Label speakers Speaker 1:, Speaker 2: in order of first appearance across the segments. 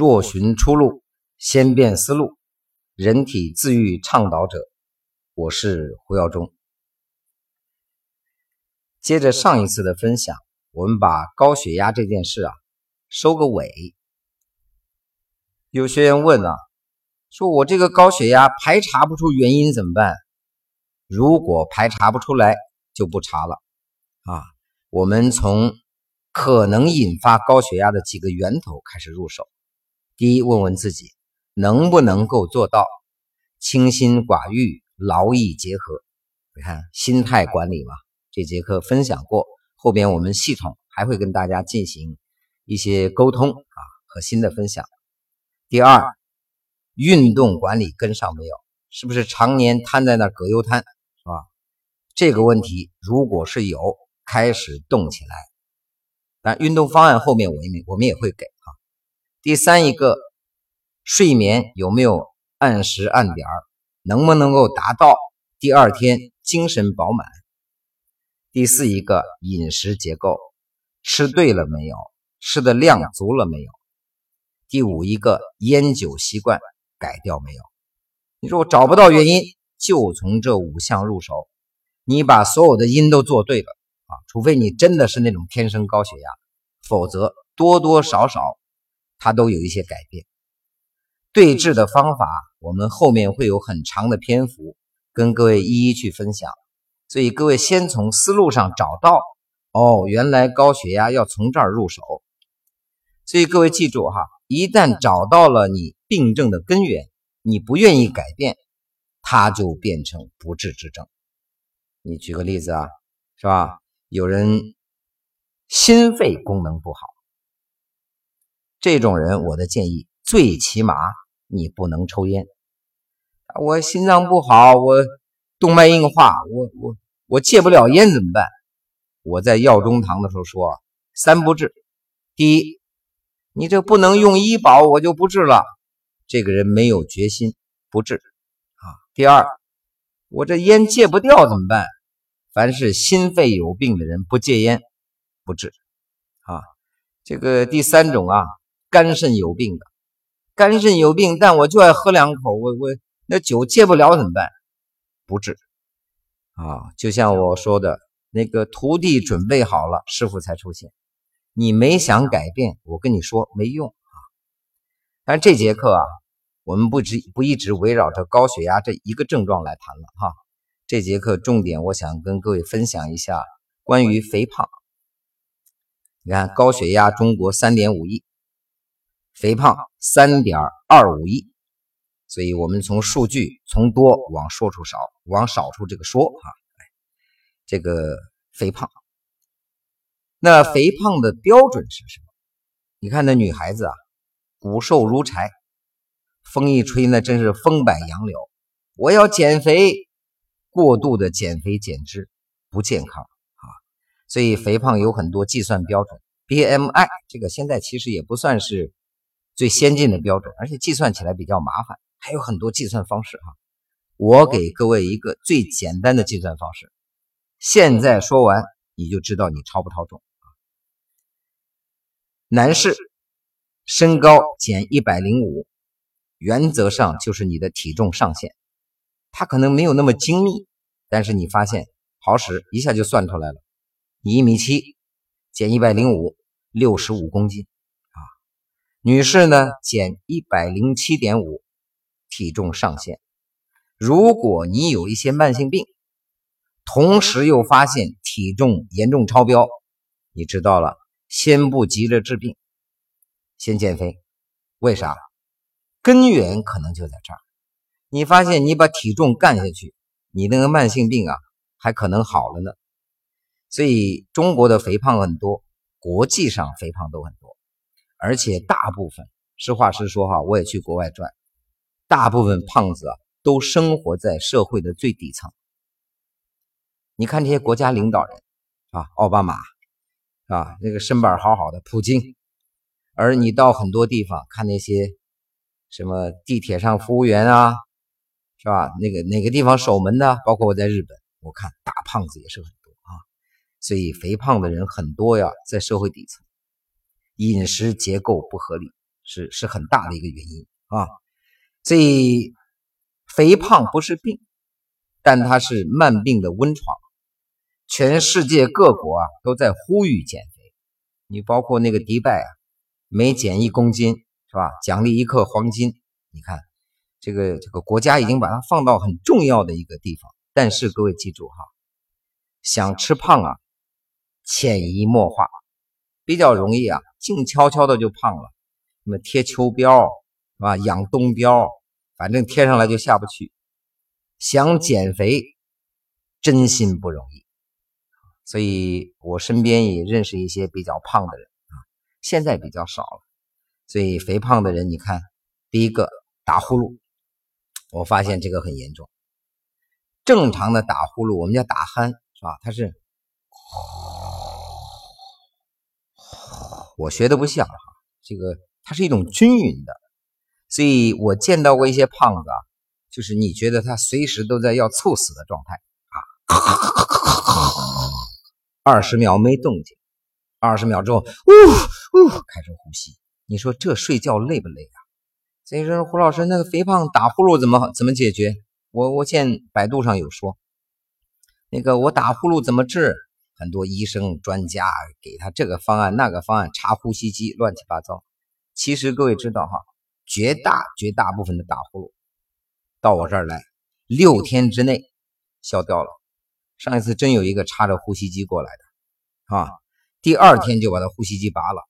Speaker 1: 若寻出路，先变思路，人体自愈倡导者，我是胡耀中。接着上一次的分享，我们把高血压这件事啊收个尾。有学员问啊，说我这个高血压排查不出原因怎么办？如果排查不出来，就不查了啊。我们从可能引发高血压的几个源头开始入手。第一，问问自己能不能够做到清心寡欲、劳逸结合。你看心态管理嘛，这节课分享过，后边我们系统还会跟大家进行一些沟通啊和新的分享。第二，运动管理跟上没有？是不是常年瘫在那葛优瘫，是吧？这个问题如果是有，开始动起来。但运动方案后面我们我们也会给。第三一个，睡眠有没有按时按点儿？能不能够达到第二天精神饱满？第四一个，饮食结构吃对了没有？吃的量足了没有？第五一个，烟酒习惯改掉没有？你说我找不到原因，就从这五项入手。你把所有的因都做对了啊，除非你真的是那种天生高血压，否则多多少少。它都有一些改变，对治的方法，我们后面会有很长的篇幅跟各位一一去分享。所以各位先从思路上找到，哦，原来高血压要从这儿入手。所以各位记住哈，一旦找到了你病症的根源，你不愿意改变，它就变成不治之症。你举个例子啊，是吧？有人心肺功能不好。这种人，我的建议，最起码你不能抽烟。我心脏不好，我动脉硬化，我我我戒不了烟怎么办？我在药中堂的时候说，三不治。第一，你这不能用医保，我就不治了。这个人没有决心，不治啊。第二，我这烟戒不掉怎么办？凡是心肺有病的人不戒烟，不治啊。这个第三种啊。肝肾有病的，肝肾有病，但我就爱喝两口，我我那酒戒不了怎么办？不治啊！就像我说的，那个徒弟准备好了，师傅才出现。你没想改变，我跟你说没用啊！但这节课啊，我们不直不一直围绕着高血压这一个症状来谈了哈。这节课重点，我想跟各位分享一下关于肥胖。你看，高血压中国三点五亿。肥胖三点二五亿，所以我们从数据从多往说出少，往少处这个说啊，这个肥胖，那肥胖的标准是什么？你看那女孩子啊，骨瘦如柴，风一吹那真是风摆杨柳。我要减肥，过度的减肥减脂不健康啊，所以肥胖有很多计算标准，BMI 这个现在其实也不算是。最先进的标准，而且计算起来比较麻烦，还有很多计算方式哈。我给各位一个最简单的计算方式，现在说完你就知道你超不超重啊。男士身高减一百零五，原则上就是你的体重上限。它可能没有那么精密，但是你发现好使，一下就算出来了。你一米七，减一百零五，六十五公斤。女士呢，减一百零七点五，体重上限。如果你有一些慢性病，同时又发现体重严重超标，你知道了，先不急着治病，先减肥。为啥？根源可能就在这儿。你发现你把体重干下去，你那个慢性病啊，还可能好了呢。所以中国的肥胖很多，国际上肥胖都很多。而且大部分，实话实说哈，我也去国外转，大部分胖子啊都生活在社会的最底层。你看这些国家领导人啊，奥巴马啊，那个身板好好的，普京。而你到很多地方看那些什么地铁上服务员啊，是吧？那个哪个地方守门的，包括我在日本，我看大胖子也是很多啊。所以肥胖的人很多呀，在社会底层。饮食结构不合理，是是很大的一个原因啊。所以肥胖不是病，但它是慢病的温床。全世界各国啊都在呼吁减肥，你包括那个迪拜啊，每减一公斤是吧，奖励一克黄金。你看，这个这个国家已经把它放到很重要的一个地方。但是各位记住哈，想吃胖啊，潜移默化，比较容易啊，静悄悄的就胖了。什么贴秋膘是吧，养冬膘，反正贴上来就下不去。想减肥，真心不容易。所以我身边也认识一些比较胖的人啊，现在比较少了。所以肥胖的人，你看，第一个打呼噜，我发现这个很严重。正常的打呼噜，我们叫打鼾，是吧？它是，我学的不像哈，这个它是一种均匀的。所以我见到过一些胖子啊，就是你觉得他随时都在要猝死的状态啊。二十秒没动静，二十秒之后，呜呜开始呼吸。你说这睡觉累不累啊？所以说，胡老师那个肥胖打呼噜怎么怎么解决？我我见百度上有说，那个我打呼噜怎么治？很多医生专家给他这个方案那个方案，插呼吸机乱七八糟。其实各位知道哈，绝大绝大部分的打呼噜到我这儿来，六天之内消掉了。上一次真有一个插着呼吸机过来的，啊，第二天就把他呼吸机拔了。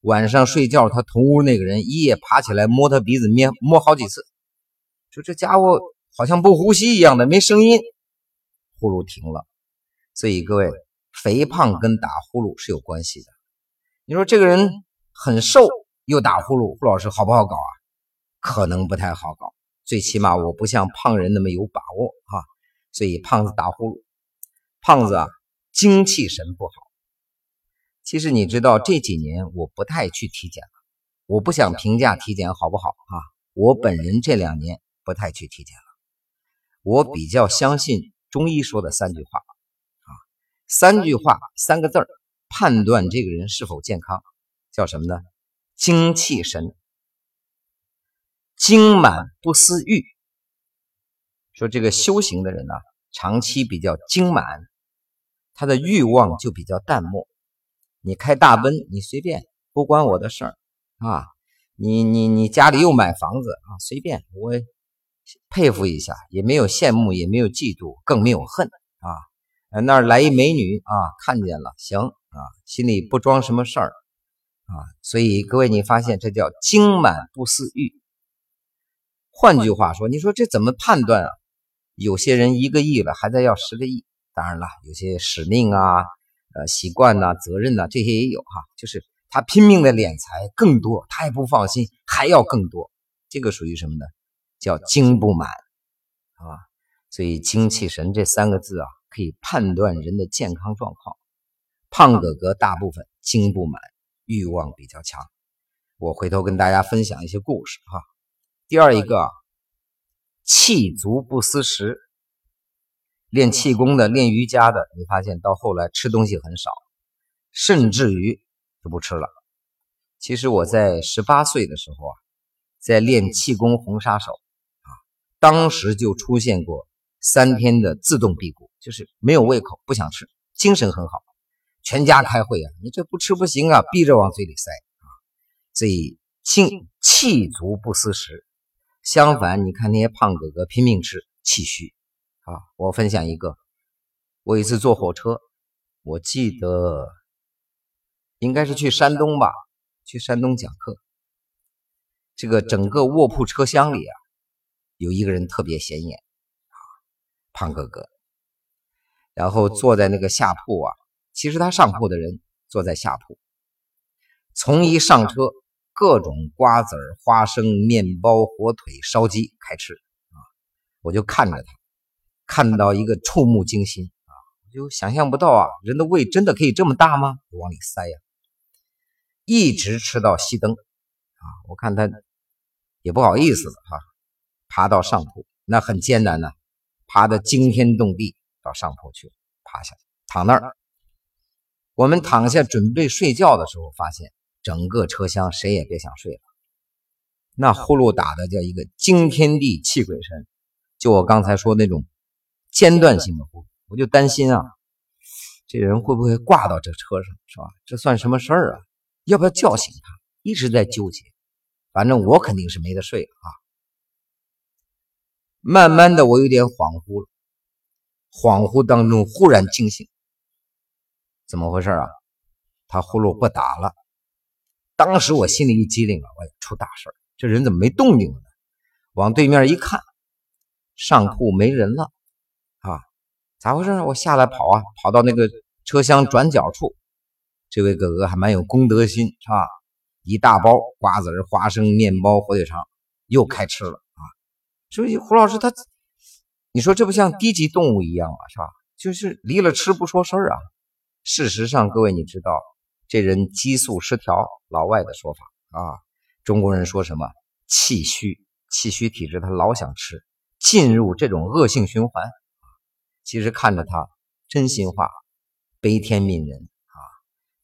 Speaker 1: 晚上睡觉，他同屋那个人一夜爬起来摸他鼻子，摸摸好几次，说这家伙好像不呼吸一样的，没声音，呼噜停了。所以各位，肥胖跟打呼噜是有关系的。你说这个人很瘦又打呼噜，胡老师好不好搞啊？可能不太好搞，最起码我不像胖人那么有把握啊。所以胖子打呼噜。胖子啊，精气神不好。其实你知道这几年我不太去体检了，我不想评价体检好不好啊。我本人这两年不太去体检了，我比较相信中医说的三句话啊，三句话三个字儿判断这个人是否健康，叫什么呢？精气神，精满不思欲。说这个修行的人呢，长期比较精满。他的欲望就比较淡漠，你开大奔，你随便，不关我的事儿啊！你你你家里又买房子啊，随便，我佩服一下，也没有羡慕，也没有嫉妒，更没有恨啊！那儿来一美女啊，看见了，行啊，心里不装什么事儿啊！所以各位，你发现这叫精满不思欲。换句话说，你说这怎么判断啊？有些人一个亿了，还在要十个亿。当然了，有些使命啊、呃习惯呐、责任呐，这些也有哈。就是他拼命的敛财更多，他也不放心，还要更多。这个属于什么呢？叫精不满啊。所以精气神这三个字啊，可以判断人的健康状况。胖哥哥大部分精不满，欲望比较强。我回头跟大家分享一些故事哈。第二一个，气足不思食。练气功的、练瑜伽的，你发现到后来吃东西很少，甚至于就不吃了。其实我在十八岁的时候啊，在练气功红杀手啊，当时就出现过三天的自动辟谷，就是没有胃口，不想吃，精神很好，全家开会啊，你这不吃不行啊，逼着往嘴里塞啊，所以气气足不思食。相反，你看那些胖哥哥拼命吃，气虚。啊，我分享一个，我一次坐火车，我记得应该是去山东吧，去山东讲课。这个整个卧铺车厢里啊，有一个人特别显眼，啊，胖哥哥。然后坐在那个下铺啊，其实他上铺的人坐在下铺。从一上车，各种瓜子花生、面包、火腿、烧鸡开吃啊，我就看着他。看到一个触目惊心啊，就想象不到啊，人的胃真的可以这么大吗？往里塞呀，一直吃到熄灯啊。我看他也不好意思了哈，爬到上铺，那很艰难呢，爬得惊天动地到上铺去，趴下去躺那儿。我们躺下准备睡觉的时候，发现整个车厢谁也别想睡了那呼噜打的叫一个惊天地泣鬼神，就我刚才说那种间断性的呼噜，我就担心啊，这人会不会挂到这车上，是吧？这算什么事儿啊？要不要叫醒他？一直在纠结，反正我肯定是没得睡了啊。慢慢的，我有点恍惚了，恍惚当中忽然惊醒，怎么回事啊？他呼噜不打了，当时我心里一激灵啊，我出大事这人怎么没动静了呢？往对面一看，上铺没人了啊！咋回事？我下来跑啊，跑到那个车厢转角处，这位哥哥还蛮有公德心，是吧？一大包瓜子、花生、面包、火腿肠，又开吃了啊！所以胡老师他，你说这不像低级动物一样啊，是吧？就是离了吃不说事儿啊。事实上，各位你知道。这人激素失调，老外的说法啊，中国人说什么气虚，气虚体质，他老想吃，进入这种恶性循环。其实看着他真心话，悲天悯人啊，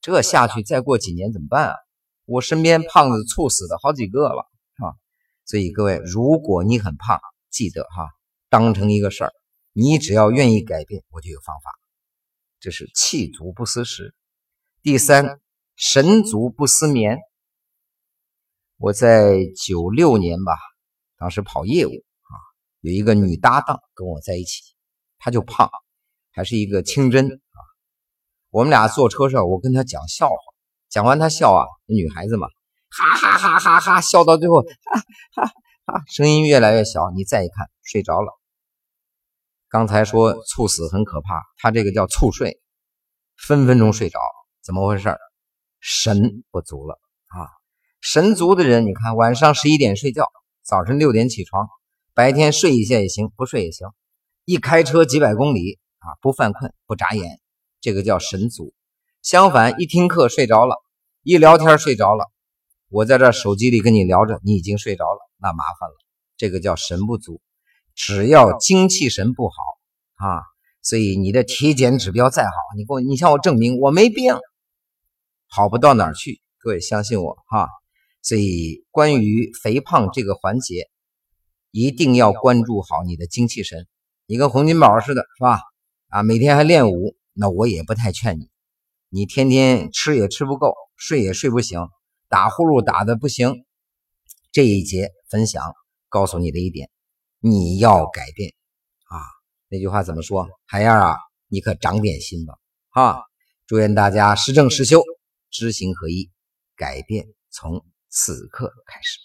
Speaker 1: 这下去再过几年怎么办啊？我身边胖子猝死的好几个了啊。所以各位，如果你很胖，记得哈，当成一个事儿，你只要愿意改变，我就有方法。这是气足不思食。第三，神足不思眠。我在九六年吧，当时跑业务啊，有一个女搭档跟我在一起，她就胖，还是一个清真啊。我们俩坐车上，我跟她讲笑话，讲完她笑啊，女孩子嘛，哈哈哈哈哈，笑到最后，哈哈哈，声音越来越小。你再一看，睡着了。刚才说猝死很可怕，他这个叫猝睡，分分钟睡着。怎么回事？神不足了啊！神足的人，你看晚上十一点睡觉，早晨六点起床，白天睡一下也行，不睡也行。一开车几百公里啊，不犯困，不眨眼，这个叫神足。相反，一听课睡着了，一聊天睡着了，我在这手机里跟你聊着，你已经睡着了，那麻烦了。这个叫神不足。只要精气神不好啊，所以你的体检指标再好，你给我，你向我证明我没病。好不到哪儿去，各位相信我哈。所以关于肥胖这个环节，一定要关注好你的精气神。你跟洪金宝似的，是吧？啊，每天还练武，那我也不太劝你。你天天吃也吃不够，睡也睡不醒，打呼噜打的不行。这一节分享告诉你的一点，你要改变啊。那句话怎么说？海燕啊，你可长点心吧。哈，祝愿大家时政时修。知行合一，改变从此刻开始。